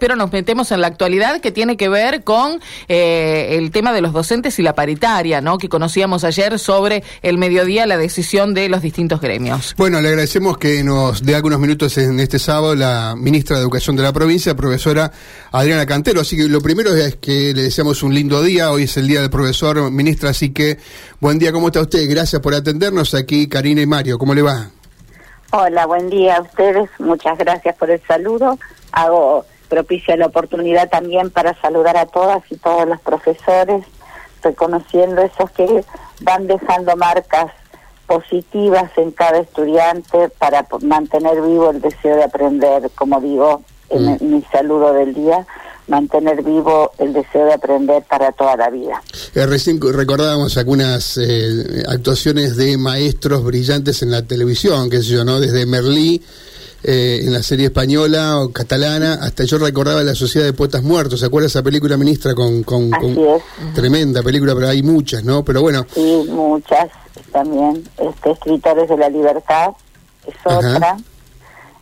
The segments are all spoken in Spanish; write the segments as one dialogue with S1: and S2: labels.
S1: Pero nos metemos en la actualidad que tiene que ver con eh, el tema de los docentes y la paritaria, ¿no? Que conocíamos ayer sobre el mediodía la decisión de los distintos gremios.
S2: Bueno, le agradecemos que nos dé algunos minutos en este sábado la ministra de Educación de la provincia, profesora Adriana Cantero. Así que lo primero es que le deseamos un lindo día. Hoy es el día del profesor, ministra, así que buen día. ¿Cómo está usted? Gracias por atendernos aquí, Karina y Mario. ¿Cómo le va?
S3: Hola, buen día a ustedes. Muchas gracias por el saludo. Hago propicia la oportunidad también para saludar a todas y todos los profesores, reconociendo esos que van dejando marcas positivas en cada estudiante para mantener vivo el deseo de aprender, como digo en mm. mi saludo del día, mantener vivo el deseo de aprender para toda la vida.
S2: Eh, recién recordábamos algunas eh, actuaciones de maestros brillantes en la televisión, que sé yo, ¿no? Desde Merlí eh, en la serie española o catalana, hasta yo recordaba la Sociedad de Poetas Muertos, ¿se acuerda esa película, ministra? Con, con, Tremenda película, pero hay muchas, ¿no? Pero bueno.
S3: Sí, muchas también. Este, Escritores de la Libertad es otra.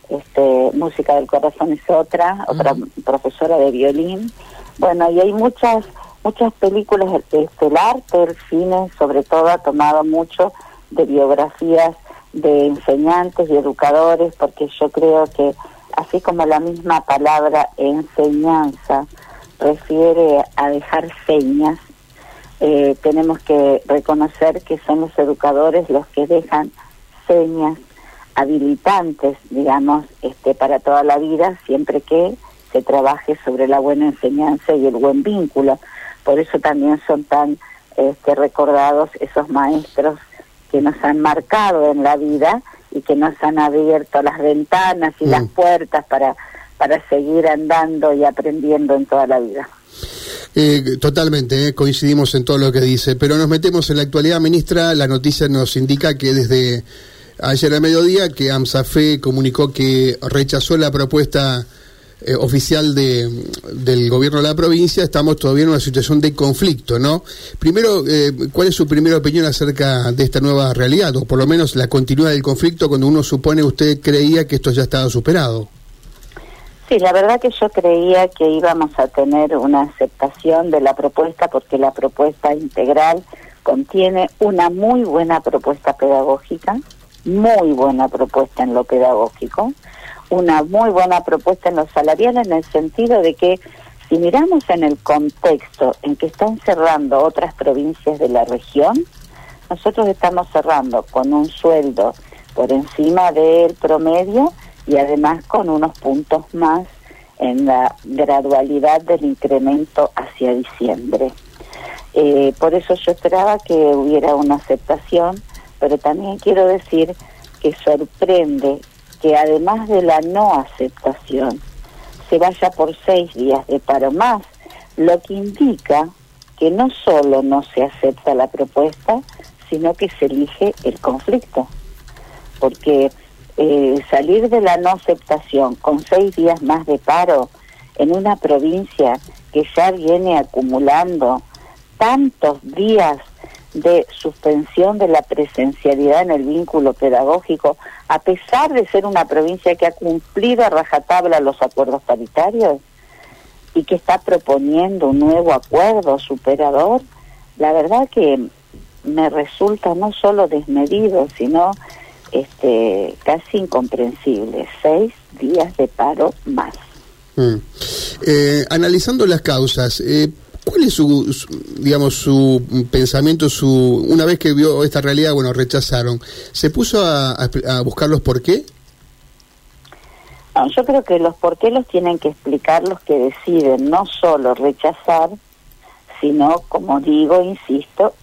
S3: Este, Música del Corazón es otra, otra profesora de violín. Bueno, y hay muchas muchas películas, este, el arte, el cine, sobre todo, ha tomado mucho de biografías de enseñantes y educadores, porque yo creo que así como la misma palabra enseñanza refiere a dejar señas, eh, tenemos que reconocer que son los educadores los que dejan señas habilitantes, digamos, este, para toda la vida, siempre que se trabaje sobre la buena enseñanza y el buen vínculo. Por eso también son tan este, recordados esos maestros que nos han marcado en la vida y que nos han abierto las ventanas y las mm. puertas para, para seguir andando y aprendiendo en toda la vida.
S2: Eh, totalmente, eh, coincidimos en todo lo que dice, pero nos metemos en la actualidad, ministra. La noticia nos indica que desde ayer a mediodía que AMSAFE comunicó que rechazó la propuesta eh, oficial de, del gobierno de la provincia, estamos todavía en una situación de conflicto, ¿no? Primero, eh, ¿cuál es su primera opinión acerca de esta nueva realidad, o por lo menos la continuidad del conflicto cuando uno supone, usted creía que esto ya estaba superado?
S3: Sí, la verdad que yo creía que íbamos a tener una aceptación de la propuesta porque la propuesta integral contiene una muy buena propuesta pedagógica, muy buena propuesta en lo pedagógico, una muy buena propuesta en los salariales en el sentido de que si miramos en el contexto en que están cerrando otras provincias de la región, nosotros estamos cerrando con un sueldo por encima del promedio y además con unos puntos más en la gradualidad del incremento hacia diciembre. Eh, por eso yo esperaba que hubiera una aceptación, pero también quiero decir que sorprende que además de la no aceptación se vaya por seis días de paro más, lo que indica que no solo no se acepta la propuesta, sino que se elige el conflicto. Porque eh, salir de la no aceptación con seis días más de paro en una provincia que ya viene acumulando tantos días de suspensión de la presencialidad en el vínculo pedagógico, a pesar de ser una provincia que ha cumplido a rajatabla los acuerdos paritarios y que está proponiendo un nuevo acuerdo superador, la verdad que me resulta no solo desmedido, sino este casi incomprensible. Seis días de paro más.
S2: Mm. Eh, analizando las causas, eh, ¿Cuál es su, digamos, su pensamiento, su una vez que vio esta realidad, bueno, rechazaron, ¿se puso a, buscar los por qué?
S3: yo creo que los por qué los tienen que explicar los que deciden no solo rechazar, sino, como digo, insisto,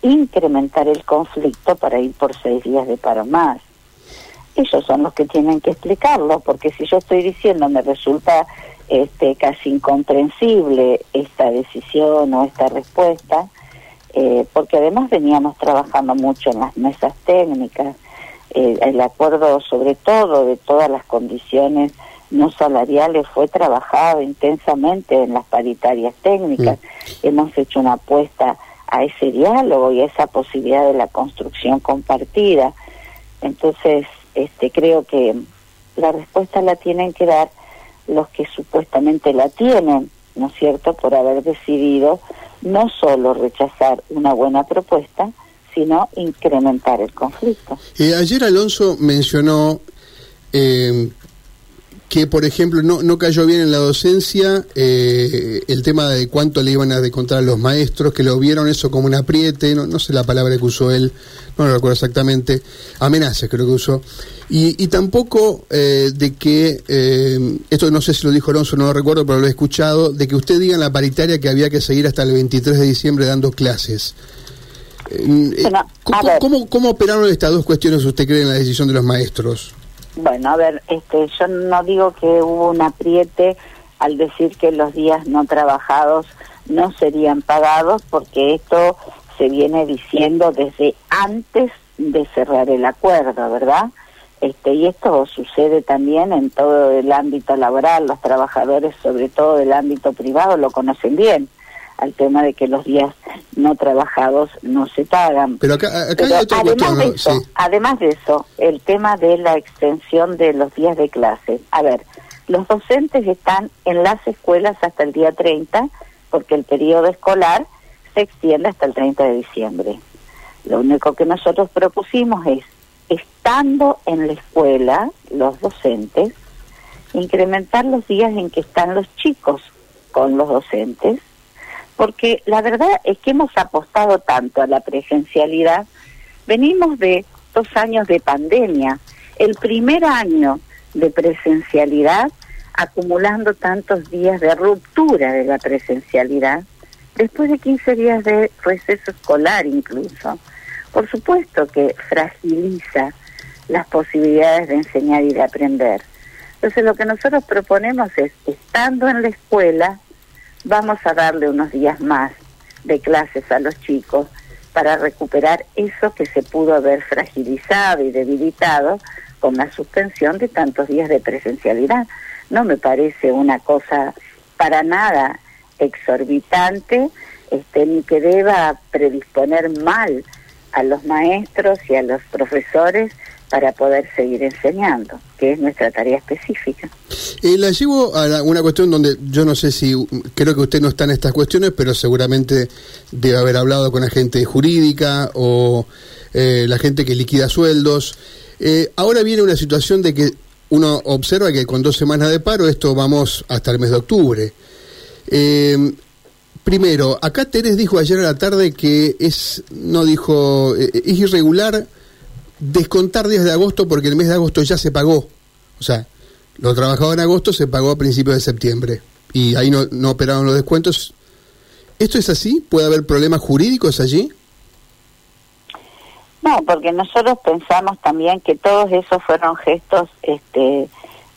S3: incrementar el conflicto para ir por seis días de paro más. Ellos son los que tienen que explicarlo, porque si yo estoy diciendo me resulta este, casi incomprensible esta decisión o esta respuesta, eh, porque además veníamos trabajando mucho en las mesas técnicas, eh, el acuerdo sobre todo de todas las condiciones no salariales fue trabajado intensamente en las paritarias técnicas, hemos hecho una apuesta a ese diálogo y a esa posibilidad de la construcción compartida. Entonces, este, creo que la respuesta la tienen que dar los que supuestamente la tienen, ¿no es cierto?, por haber decidido no solo rechazar una buena propuesta, sino incrementar el conflicto.
S2: Eh, ayer Alonso mencionó eh, que, por ejemplo, no, no cayó bien en la docencia eh, el tema de cuánto le iban a descontar a los maestros, que lo vieron eso como un apriete, no, no sé la palabra que usó él, no lo recuerdo exactamente, amenazas creo que usó, y, y tampoco eh, de que, eh, esto no sé si lo dijo Alonso, no lo recuerdo, pero lo he escuchado, de que usted diga en la paritaria que había que seguir hasta el 23 de diciembre dando clases.
S3: Bueno,
S2: ¿Cómo, ¿cómo, ¿Cómo operaron estas dos cuestiones usted cree en la decisión de los maestros?
S3: Bueno, a ver, este, yo no digo que hubo un apriete al decir que los días no trabajados no serían pagados, porque esto se viene diciendo desde antes de cerrar el acuerdo, ¿verdad? Este, y esto sucede también en todo el ámbito laboral, los trabajadores, sobre todo del ámbito privado, lo conocen bien al tema de que los días no trabajados no se pagan.
S2: Pero acá, acá hay otra
S3: además,
S2: cuestión,
S3: de eso,
S2: Sí.
S3: además de eso, el tema de la extensión de los días de clase. A ver, los docentes están en las escuelas hasta el día 30 porque el periodo escolar se extiende hasta el 30 de diciembre. Lo único que nosotros propusimos es, estando en la escuela, los docentes, incrementar los días en que están los chicos con los docentes, porque la verdad es que hemos apostado tanto a la presencialidad, venimos de dos años de pandemia, el primer año de presencialidad, acumulando tantos días de ruptura de la presencialidad, después de 15 días de receso escolar incluso. Por supuesto que fragiliza las posibilidades de enseñar y de aprender. Entonces lo que nosotros proponemos es, estando en la escuela, vamos a darle unos días más de clases a los chicos para recuperar eso que se pudo haber fragilizado y debilitado con la suspensión de tantos días de presencialidad. No me parece una cosa para nada exorbitante, este, ni que deba predisponer mal a los maestros y a los profesores para poder seguir enseñando, que es nuestra tarea específica.
S2: Eh, la llevo a la- una cuestión donde yo no sé si, creo que usted no está en estas cuestiones, pero seguramente debe haber hablado con la gente jurídica o eh, la gente que liquida sueldos. Eh, ahora viene una situación de que uno observa que con dos semanas de paro, esto vamos hasta el mes de octubre. Eh, primero, acá Teres dijo ayer a la tarde que es, no dijo, es irregular descontar días de agosto porque el mes de agosto ya se pagó. O sea, lo trabajado en agosto se pagó a principios de septiembre y ahí no, no operaron los descuentos. ¿Esto es así? ¿Puede haber problemas jurídicos allí?
S3: No, porque nosotros pensamos también que todos esos fueron gestos este,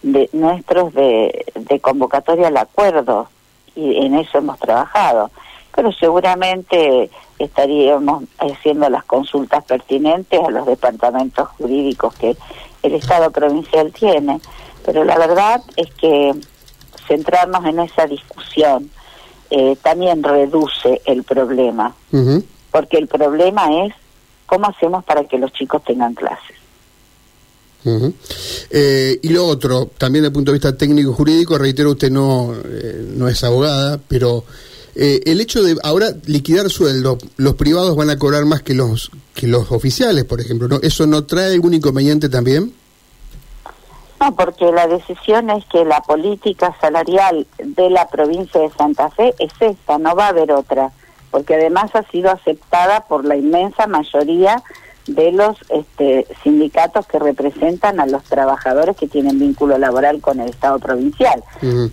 S3: de nuestros de, de convocatoria al acuerdo y en eso hemos trabajado. Pero seguramente estaríamos haciendo las consultas pertinentes a los departamentos jurídicos que el Estado provincial tiene. Pero la verdad es que centrarnos en esa discusión eh, también reduce el problema, porque el problema es cómo hacemos para que los chicos tengan clases.
S2: Eh, y lo otro, también desde el punto de vista técnico-jurídico, reitero, usted no, eh, no es abogada, pero eh, el hecho de ahora liquidar sueldo, los privados van a cobrar más que los que los oficiales, por ejemplo, ¿no? ¿Eso no trae algún inconveniente también?
S3: No, porque la decisión es que la política salarial de la provincia de Santa Fe es esta, no va a haber otra, porque además ha sido aceptada por la inmensa mayoría de los este, sindicatos que representan a los trabajadores que tienen vínculo laboral con el Estado provincial.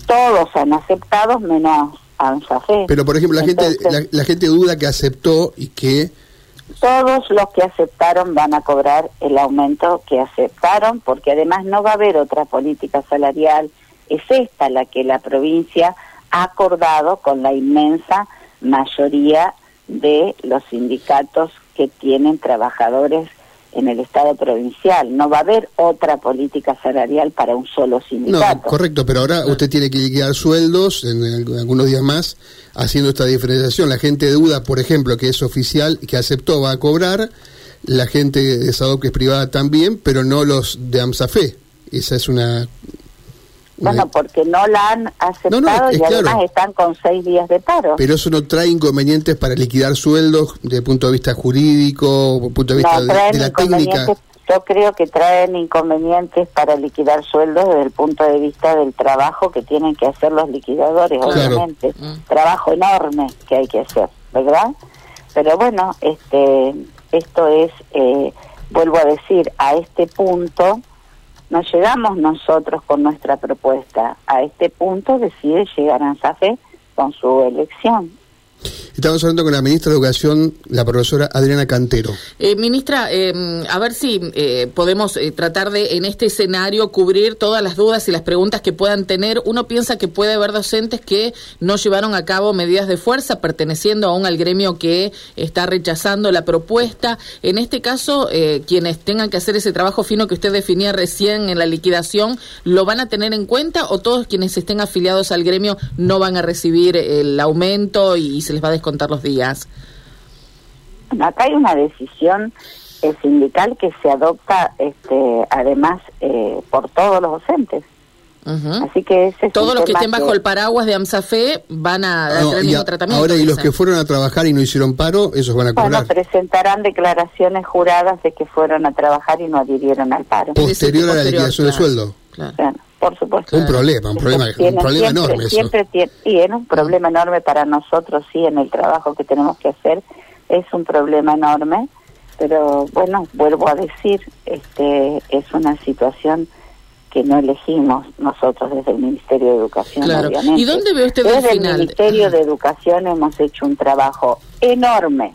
S3: Todos han aceptado menos ANSAFE.
S2: Pero, por ejemplo, la gente la gente duda que aceptó y que...
S3: todos los que aceptaron van a cobrar el aumento que aceptaron, porque además no va a haber otra política salarial. Es esta la que la provincia ha acordado con la inmensa mayoría de los sindicatos que tienen trabajadores en el Estado provincial. No va a haber otra política salarial para un solo
S2: No,
S3: sindicato.
S2: correcto, pero ahora usted tiene que liquidar sueldos en, en algunos días más haciendo esta diferenciación. La gente duda, por ejemplo, que es oficial, que aceptó, va a cobrar. La gente de SADOC que es privada también, pero no los de AMSAFE. Esa es una
S3: Bueno, porque no la han aceptado y además están con seis días de paro.
S2: Pero eso no trae inconvenientes para liquidar sueldos desde el punto de vista jurídico, desde el punto de vista de, la técnica.
S3: Yo creo que traen inconvenientes para liquidar sueldos desde el punto de vista del trabajo que tienen que hacer los liquidadores, obviamente. Mm. Trabajo enorme que hay que hacer, ¿verdad? Pero bueno, este, esto es, eh, vuelvo a decir, a este punto no llegamos nosotros con nuestra propuesta. A este punto decide llegar a ANSAFE con su elección.
S2: Estamos hablando con la ministra de Educación, la profesora Adriana Cantero.
S1: Eh, ministra, eh, a ver si eh, podemos eh, tratar de, en este escenario, cubrir todas las dudas y las preguntas que puedan tener. Uno piensa que puede haber docentes que no llevaron a cabo medidas de fuerza, perteneciendo aún al gremio que está rechazando la propuesta. En este caso, quienes tengan que hacer ese trabajo fino que usted definía recién en la liquidación, ¿lo van a tener en cuenta o todos quienes estén afiliados al gremio no van a recibir el aumento y se les va a contar los días?
S3: Acá hay una decisión eh, sindical que se adopta este, además eh, por todos los docentes. Así que ese
S1: todos los que estén bajo el paraguas de AMSAFE van a dar el mismo tratamiento.
S2: Ahora, y los que fueron a trabajar y no hicieron paro, esos van a cobrar. Bueno,
S3: presentarán declaraciones juradas de que fueron a trabajar y no adhirieron al paro.
S2: Posterior, a la liquidación de sueldo.
S3: Claro por supuesto.
S2: Un problema, un problema, un problema enorme.
S3: Siempre tiene, es un problema enorme para nosotros, sí, en el trabajo que tenemos que hacer, es un problema enorme, pero bueno, vuelvo a decir, este es una situación que no elegimos nosotros desde el Ministerio de Educación,
S1: ¿Y dónde ve usted
S3: Desde el Ministerio de Educación hemos hecho un trabajo enorme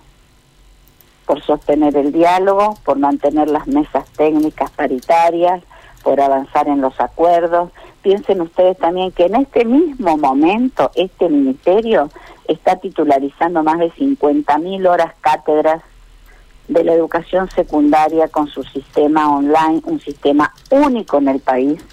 S3: por sostener el diálogo, por mantener las mesas técnicas paritarias, por avanzar en los acuerdos. Piensen ustedes también que en este mismo momento este ministerio está titularizando más de 50.000 horas cátedras de la educación secundaria con su sistema online, un sistema único en el país,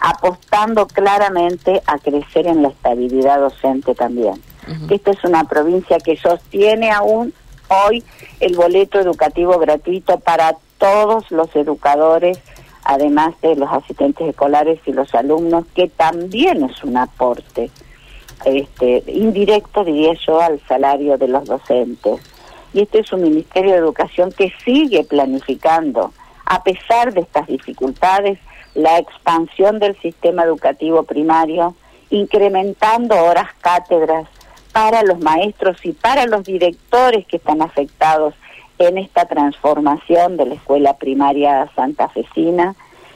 S3: apostando claramente a crecer en la estabilidad docente también. Esta es una provincia que sostiene aún hoy el boleto educativo gratuito para todos los educadores además de los asistentes escolares y los alumnos, que también es un aporte este, indirecto, diría yo, al salario de los docentes. Y este es un Ministerio de Educación que sigue planificando, a pesar de estas dificultades, la expansión del sistema educativo primario, incrementando horas cátedras para los maestros y para los directores que están afectados en esta transformación de la escuela primaria santafesina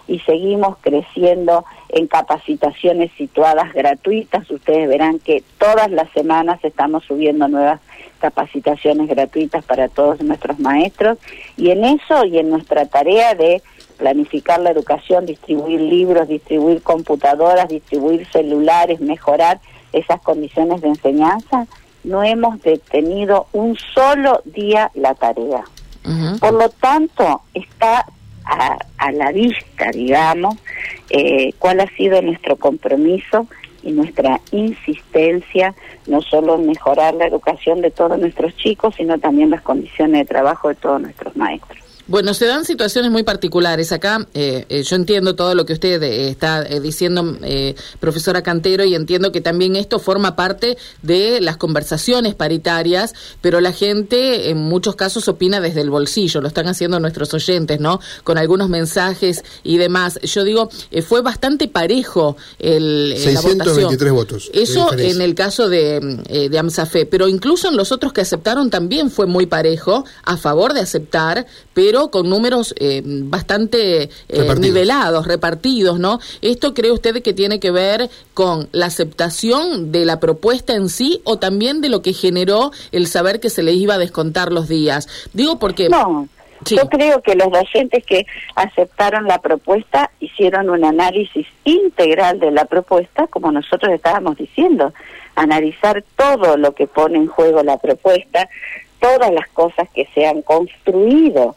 S3: y seguimos creciendo en capacitaciones situadas gratuitas. Ustedes verán que todas las semanas estamos subiendo nuevas capacitaciones gratuitas para todos nuestros maestros y en eso y en nuestra tarea de planificar la educación, distribuir libros, distribuir computadoras, distribuir celulares, mejorar esas condiciones de enseñanza, no hemos detenido un solo día la tarea. Por lo tanto, está a, la vista, digamos, eh, cuál ha sido nuestro compromiso y nuestra insistencia, no solo en mejorar la educación de todos nuestros chicos, sino también las condiciones de trabajo de todos nuestros maestros.
S1: Bueno, se dan situaciones muy particulares. Acá eh, eh, yo entiendo todo lo que usted eh, está diciendo, profesora Cantero, y entiendo que también esto forma parte de las conversaciones paritarias, pero la gente en muchos casos opina desde el bolsillo, lo están haciendo nuestros oyentes, ¿no? Con algunos mensajes y demás. Yo digo, fue bastante parejo el,
S2: 623 votos.
S1: Eso en el caso de, de AMSAFE, pero incluso en los otros que aceptaron también fue muy parejo, a favor de aceptar, pero con números eh, bastante eh, nivelados, repartidos, ¿no? ¿Esto cree usted que tiene que ver con la aceptación de la propuesta en sí o también de lo que generó el saber que se le iba a descontar los días? Digo porque...
S3: No. Yo creo que los docentes que aceptaron la propuesta hicieron un análisis integral de la propuesta, como nosotros estábamos diciendo, analizar todo lo que pone en juego la propuesta, todas las cosas que se han construido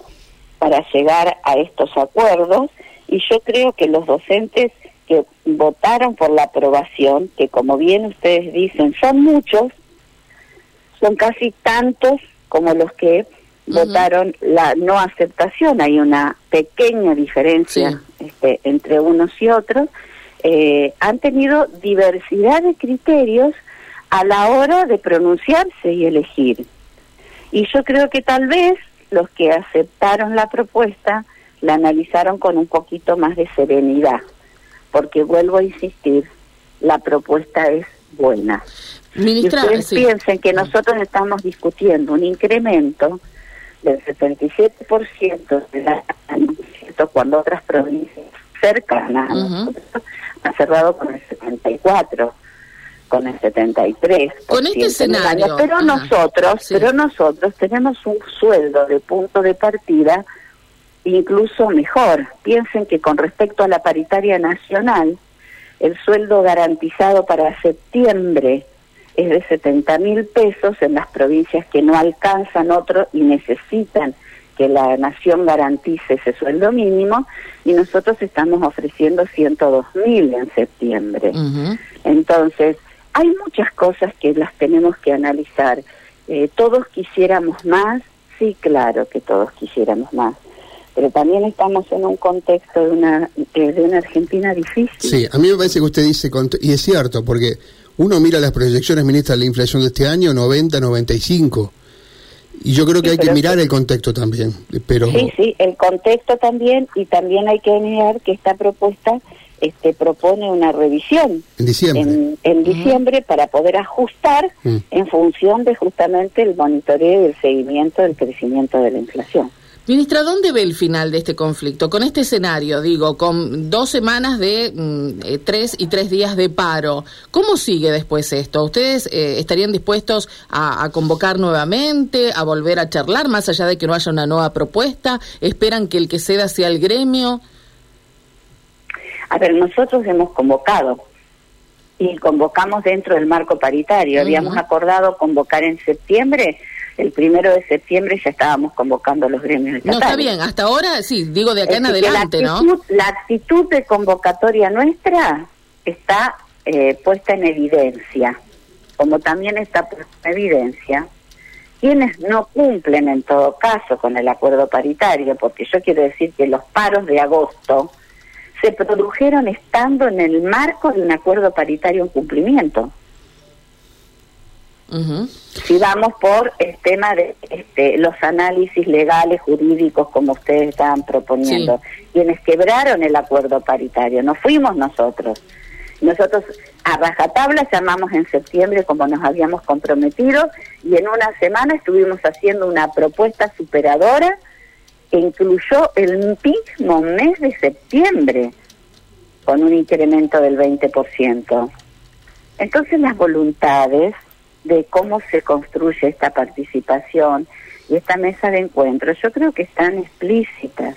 S3: para llegar a estos acuerdos y yo creo que los docentes que votaron por la aprobación, que como bien ustedes dicen son muchos, son casi tantos como los que votaron la no aceptación, hay una pequeña diferencia este, entre unos y otros, eh, han tenido diversidad de criterios a la hora de pronunciarse y elegir. Y yo creo que tal vez los que aceptaron la propuesta la analizaron con un poquito más de serenidad, porque vuelvo a insistir, la propuesta es buena. Ministra, y ustedes piensen que nosotros estamos discutiendo un incremento del 77% de la cuando otras provincias cercanas han cerrado con el 74 con el 73
S1: con este escenario.
S3: pero nosotros pero nosotros tenemos un sueldo de punto de partida incluso mejor. Piensen que con respecto a la paritaria nacional el sueldo garantizado para septiembre es de 70 mil pesos en las provincias que no alcanzan otro y necesitan que la nación garantice ese sueldo mínimo y nosotros estamos ofreciendo 102 mil en septiembre. Entonces, hay muchas cosas que las tenemos que analizar. Eh, todos quisiéramos más, sí, claro que todos quisiéramos más, pero también estamos en un contexto de una, de una Argentina difícil.
S2: Sí, a mí me parece que usted dice, y es cierto, porque uno mira las proyecciones, ministra, de la inflación de este año, 90, 95. Y yo creo que hay que mirar el contexto también. Pero...
S3: Sí, sí, el contexto también, y también hay que mirar que esta propuesta este, propone una revisión
S2: en diciembre,
S3: en, diciembre para poder ajustar mm. en función de justamente el monitoreo y el seguimiento del crecimiento de la inflación.
S1: Ministra, ¿dónde ve el final de este conflicto? Con este escenario, digo, con dos semanas de mm, eh, tres y tres días de paro, ¿cómo sigue después esto? ¿Ustedes eh, estarían dispuestos a, convocar nuevamente, a volver a charlar, más allá de que no haya una nueva propuesta? ¿Esperan que el que ceda sea el gremio?
S3: A ver, nosotros hemos convocado y convocamos dentro del marco paritario. Habíamos acordado convocar en septiembre el primero de septiembre ya estábamos convocando a los gremios estatales.
S1: No, está bien, hasta ahora sí, digo de acá en adelante,
S3: ¿no? La actitud de convocatoria nuestra está eh, puesta en evidencia, como también está puesta en evidencia quienes no cumplen en todo caso con el acuerdo paritario, porque yo quiero decir que los paros de agosto se produjeron estando en el marco de un acuerdo paritario en cumplimiento. Si vamos por el tema de este, los análisis legales, jurídicos, como ustedes estaban proponiendo, quienes quebraron el acuerdo paritario, no fuimos nosotros. Nosotros a rajatabla llamamos en septiembre como nos habíamos comprometido y en una semana estuvimos haciendo una propuesta superadora incluyó el mismo mes de septiembre con un incremento del 20%. Entonces las voluntades de cómo se construye esta participación y esta mesa de encuentro, yo creo que están explícitas.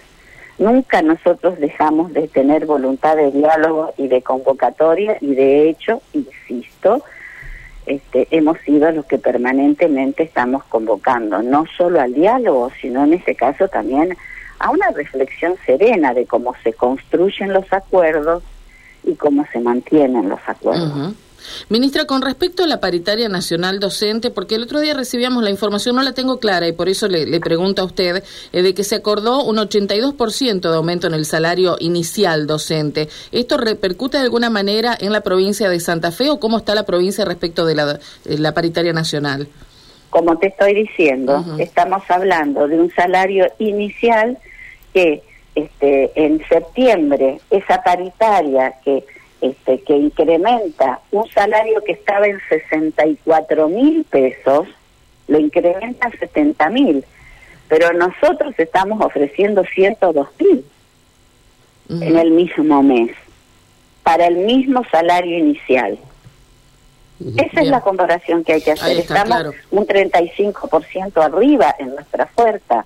S3: Nunca nosotros dejamos de tener voluntad de diálogo y de convocatoria y de hecho, insisto, este, hemos sido los que permanentemente estamos convocando, no solo al diálogo, sino en este caso también a una reflexión serena de cómo se construyen los acuerdos y cómo se mantienen los acuerdos.
S1: Ministra, con respecto a la paritaria nacional docente, porque el otro día recibíamos la información, no la tengo clara y por eso le, pregunto a usted, eh, de que se acordó un 82% de aumento en el salario inicial docente. ¿Esto repercute de alguna manera en la provincia de Santa Fe o cómo está la provincia respecto de la, paritaria nacional?
S3: Como te estoy diciendo, estamos hablando de un salario inicial que este, en septiembre esa paritaria que este, que incrementa un salario que estaba en 64 mil pesos, lo incrementa a 70 mil, pero nosotros estamos ofreciendo 102 mil en el mismo mes, para el mismo salario inicial. Esa es la comparación que hay que hacer. Estamos un 35% arriba en nuestra oferta.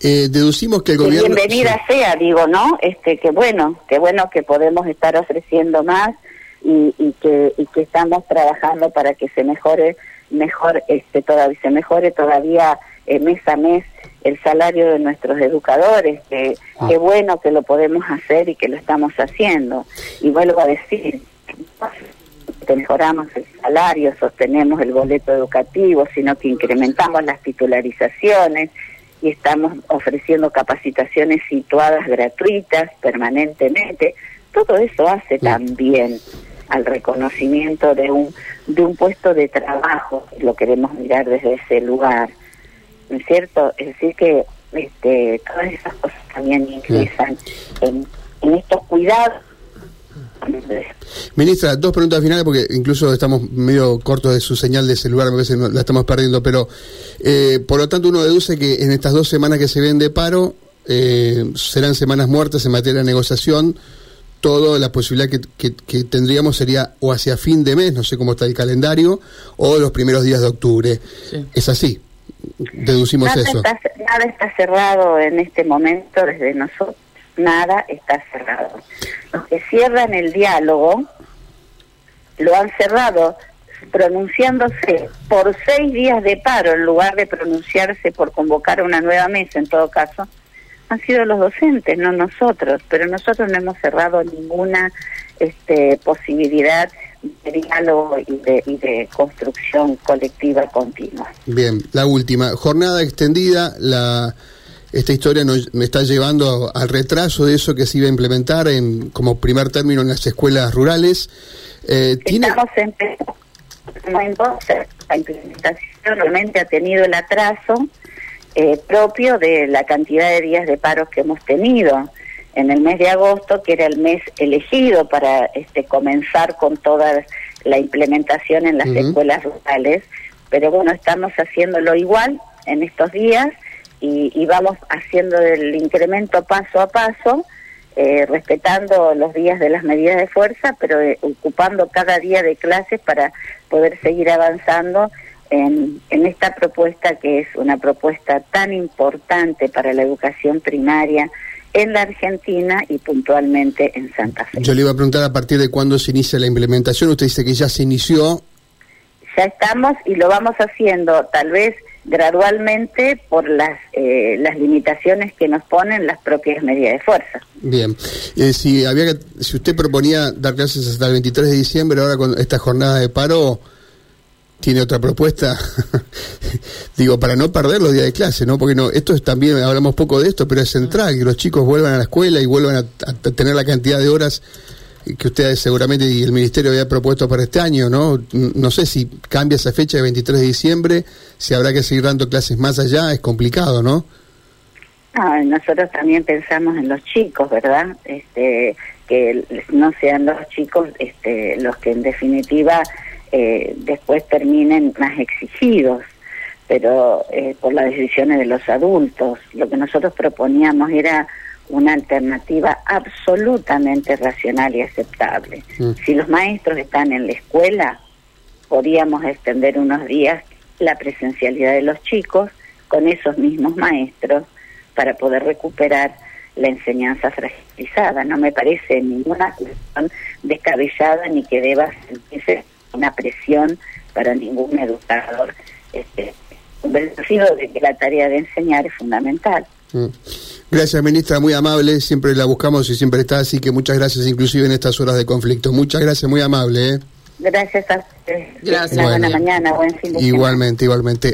S2: Eh, deducimos que el gobierno...
S3: bienvenida sea, digo, ¿no? Este, que bueno, que bueno que podemos estar ofreciendo más y, y, que, y que estamos trabajando para que se mejore, mejor, este, todavía, se mejore todavía eh, mes a mes el salario de nuestros educadores, que ah. qué bueno que lo podemos hacer y que lo estamos haciendo. Y vuelvo a decir, que mejoramos el salario, sostenemos el boleto educativo, sino que incrementamos las titularizaciones, y estamos ofreciendo capacitaciones situadas gratuitas permanentemente. Todo eso hace también al reconocimiento de un de un puesto de trabajo, lo queremos mirar desde ese lugar, ¿no es cierto? Es decir que este, todas esas cosas también ingresan en, en estos cuidados
S2: Ministra, dos preguntas finales porque incluso estamos medio cortos de su señal de celular, a veces la estamos perdiendo, pero eh, por lo tanto uno deduce que en estas dos semanas que se ven de paro eh, serán semanas muertas en materia de negociación. Todo la posibilidad que, que, tendríamos sería o hacia fin de mes, no sé cómo está el calendario, o los primeros días de octubre. Es así, deducimos eso.
S3: nada está cerrado en este momento desde nosotros nada está cerrado. Los que cierran el diálogo lo han cerrado pronunciándose por seis días de paro en lugar de pronunciarse por convocar una nueva mesa en todo caso, han sido los docentes, no nosotros, pero nosotros no hemos cerrado ninguna este, posibilidad de diálogo y de, y de construcción colectiva continua.
S2: Bien, la última, jornada extendida, la esta historia nos, me está llevando al retraso de eso que se iba a implementar en, como primer término en las escuelas rurales.
S3: Eh, Estamos empezando. La implementación realmente ha tenido el atraso eh, propio de la cantidad de días de paros que hemos tenido en el mes de agosto, que era el mes elegido para este, comenzar con toda la implementación en las escuelas rurales. Pero bueno, estamos haciéndolo igual en estos días y, vamos haciendo el incremento paso a paso, eh, respetando los días de las medidas de fuerza, pero eh, ocupando cada día de clases para poder seguir avanzando en, en esta propuesta que es una propuesta tan importante para la educación primaria en la Argentina y puntualmente en Santa Fe.
S2: Yo le iba a preguntar a partir de cuándo se inicia la implementación. Usted dice que ya se inició.
S3: Ya estamos y lo vamos haciendo tal vez gradualmente por las eh, las limitaciones que nos ponen las propias medidas de fuerza.
S2: Bien, eh, si había si usted proponía dar clases hasta el 23 de diciembre, ahora con esta jornada de paro tiene otra propuesta, digo, para no perder los días de clase, ¿no? Porque no, esto es también, hablamos poco de esto, pero es central, que los chicos vuelvan a la escuela y vuelvan a tener la cantidad de horas que usted seguramente y el Ministerio había propuesto para este año, ¿no? No sé si cambia esa fecha de 23 de diciembre, si habrá que seguir dando clases más allá, es complicado, ¿no?
S3: nosotros también pensamos en los chicos, ¿verdad? Este, que no sean los chicos este, los que en definitiva eh, después terminen más exigidos, pero eh, por las decisiones de los adultos. Lo que nosotros proponíamos era una alternativa absolutamente racional y aceptable. Mm. Si los maestros están en la escuela, podríamos extender unos días la presencialidad de los chicos con esos mismos maestros para poder recuperar la enseñanza fragilizada. No me parece ninguna cuestión descabellada ni que deba sentirse una presión para ningún educador este, convencido de que la tarea de enseñar es fundamental. Mm.
S2: Gracias, ministra, muy amable. Siempre la buscamos y siempre está, así que muchas gracias, inclusive en estas horas de conflicto. Muchas gracias, muy amable. ¿eh?
S3: Gracias a usted. Gracias. buena mañana, buen fin de
S2: Igualmente, igualmente.